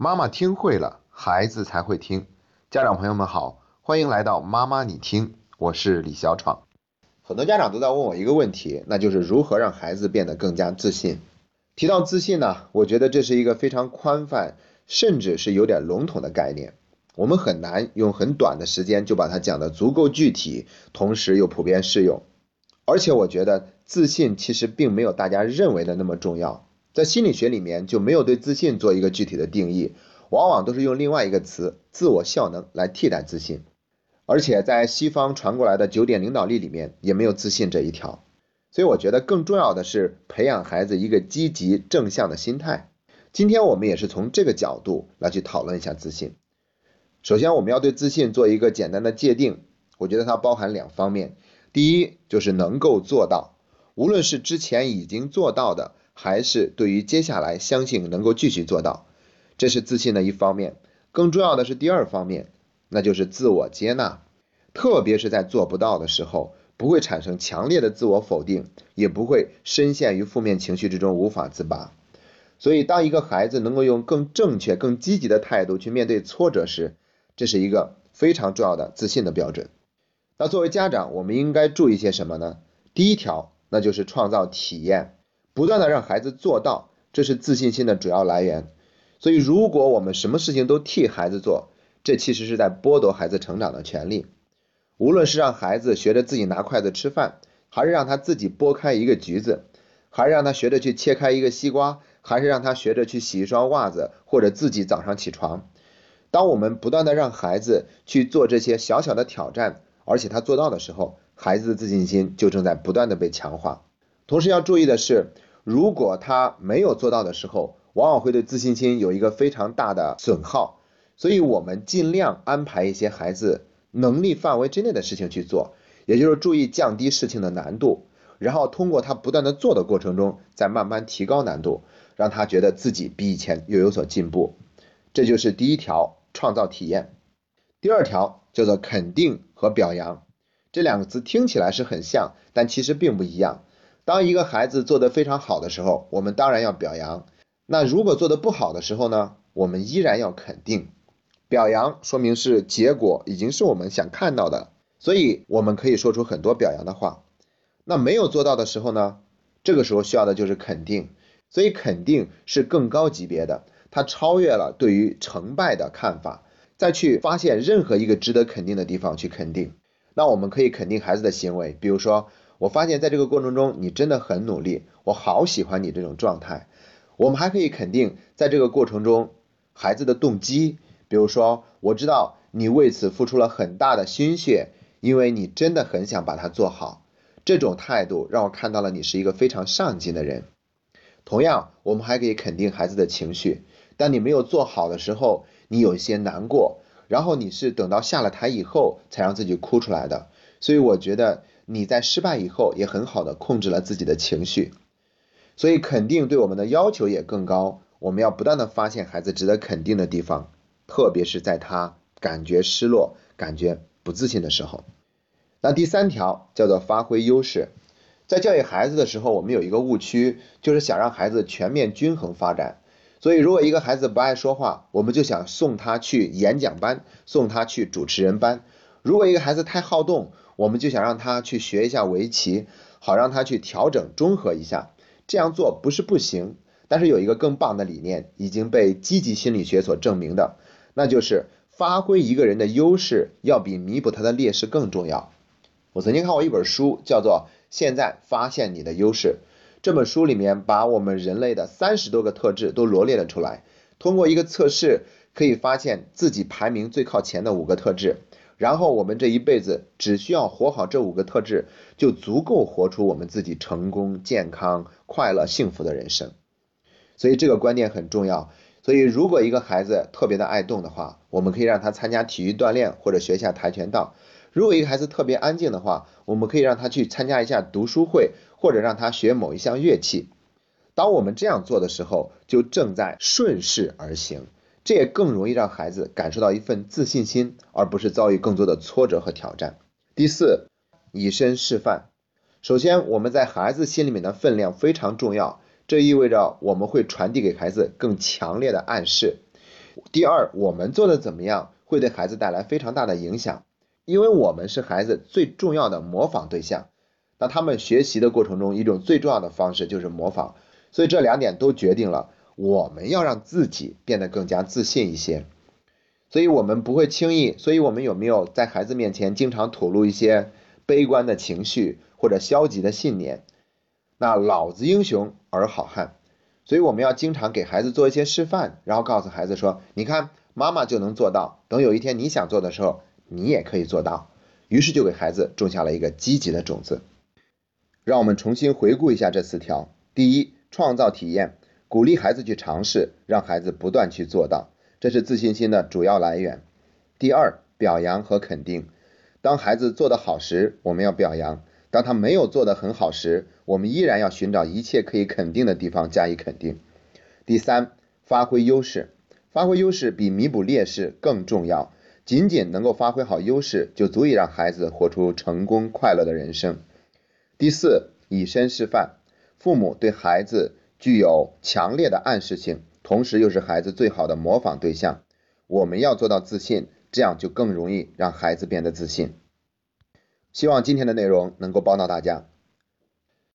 妈妈听会了，孩子才会听。家长朋友们好，欢迎来到妈妈你听，我是李小闯。很多家长都在问我一个问题，那就是如何让孩子变得更加自信。提到自信呢，我觉得这是一个非常宽泛，甚至是有点笼统的概念。我们很难用很短的时间就把它讲得足够具体，同时又普遍适用。而且我觉得自信其实并没有大家认为的那么重要。在心理学里面就没有对自信做一个具体的定义，往往都是用另外一个词“自我效能”来替代自信。而且在西方传过来的九点领导力里面也没有自信这一条。所以我觉得更重要的是培养孩子一个积极正向的心态。今天我们也是从这个角度来去讨论一下自信。首先我们要对自信做一个简单的界定，我觉得它包含两方面。第一就是能够做到，无论是之前已经做到的。还是对于接下来相信能够继续做到，这是自信的一方面。更重要的是第二方面，那就是自我接纳。特别是在做不到的时候，不会产生强烈的自我否定，也不会深陷于负面情绪之中无法自拔。所以，当一个孩子能够用更正确、更积极的态度去面对挫折时，这是一个非常重要的自信的标准。那作为家长，我们应该注意些什么呢？第一条，那就是创造体验。不断的让孩子做到，这是自信心的主要来源。所以，如果我们什么事情都替孩子做，这其实是在剥夺孩子成长的权利。无论是让孩子学着自己拿筷子吃饭，还是让他自己剥开一个橘子，还是让他学着去切开一个西瓜，还是让他学着去洗一双袜子，或者自己早上起床。当我们不断的让孩子去做这些小小的挑战，而且他做到的时候，孩子的自信心就正在不断的被强化。同时要注意的是。如果他没有做到的时候，往往会对自信心有一个非常大的损耗，所以我们尽量安排一些孩子能力范围之内的事情去做，也就是注意降低事情的难度，然后通过他不断的做的过程中，再慢慢提高难度，让他觉得自己比以前又有所进步。这就是第一条，创造体验。第二条叫做肯定和表扬，这两个词听起来是很像，但其实并不一样。当一个孩子做得非常好的时候，我们当然要表扬。那如果做得不好的时候呢？我们依然要肯定。表扬说明是结果已经是我们想看到的，所以我们可以说出很多表扬的话。那没有做到的时候呢？这个时候需要的就是肯定。所以肯定是更高级别的，它超越了对于成败的看法，再去发现任何一个值得肯定的地方去肯定。那我们可以肯定孩子的行为，比如说。我发现，在这个过程中，你真的很努力，我好喜欢你这种状态。我们还可以肯定，在这个过程中，孩子的动机，比如说，我知道你为此付出了很大的心血，因为你真的很想把它做好。这种态度让我看到了你是一个非常上进的人。同样，我们还可以肯定孩子的情绪。当你没有做好的时候，你有一些难过，然后你是等到下了台以后才让自己哭出来的。所以，我觉得。你在失败以后也很好的控制了自己的情绪，所以肯定对我们的要求也更高。我们要不断的发现孩子值得肯定的地方，特别是在他感觉失落、感觉不自信的时候。那第三条叫做发挥优势。在教育孩子的时候，我们有一个误区，就是想让孩子全面均衡发展。所以，如果一个孩子不爱说话，我们就想送他去演讲班，送他去主持人班。如果一个孩子太好动，我们就想让他去学一下围棋，好让他去调整中和一下。这样做不是不行，但是有一个更棒的理念已经被积极心理学所证明的，那就是发挥一个人的优势要比弥补他的劣势更重要。我曾经看过一本书，叫做《现在发现你的优势》。这本书里面把我们人类的三十多个特质都罗列了出来，通过一个测试可以发现自己排名最靠前的五个特质。然后我们这一辈子只需要活好这五个特质，就足够活出我们自己成功、健康、快乐、幸福的人生。所以这个观念很重要。所以如果一个孩子特别的爱动的话，我们可以让他参加体育锻炼或者学一下跆拳道；如果一个孩子特别安静的话，我们可以让他去参加一下读书会，或者让他学某一项乐器。当我们这样做的时候，就正在顺势而行。这也更容易让孩子感受到一份自信心，而不是遭遇更多的挫折和挑战。第四，以身示范。首先，我们在孩子心里面的分量非常重要，这意味着我们会传递给孩子更强烈的暗示。第二，我们做的怎么样会对孩子带来非常大的影响，因为我们是孩子最重要的模仿对象。那他们学习的过程中，一种最重要的方式就是模仿，所以这两点都决定了我们要让自己变得更加自信一些。所以我们不会轻易，所以我们有没有在孩子面前经常吐露一些悲观的情绪或者消极的信念？那老子英雄儿好汉。所以我们要经常给孩子做一些示范，然后告诉孩子说：“你看，妈妈就能做到。等有一天你想做的时候，你也可以做到。”于是就给孩子种下了一个积极的种子。让我们重新回顾一下这四条：第一，创造体验，鼓励孩子去尝试，让孩子不断去做到，这是自信心的主要来源。第二，表扬和肯定，当孩子做得好时，我们要表扬。当他没有做得很好时，我们依然要寻找一切可以肯定的地方加以肯定。第三，发挥优势，发挥优势比弥补劣势更重要。仅仅能够发挥好优势，就足以让孩子活出成功快乐的人生。第四，以身示范，父母对孩子具有强烈的暗示性，同时又是孩子最好的模仿对象。我们要做到自信，这样就更容易让孩子变得自信。希望今天的内容能够帮到大家。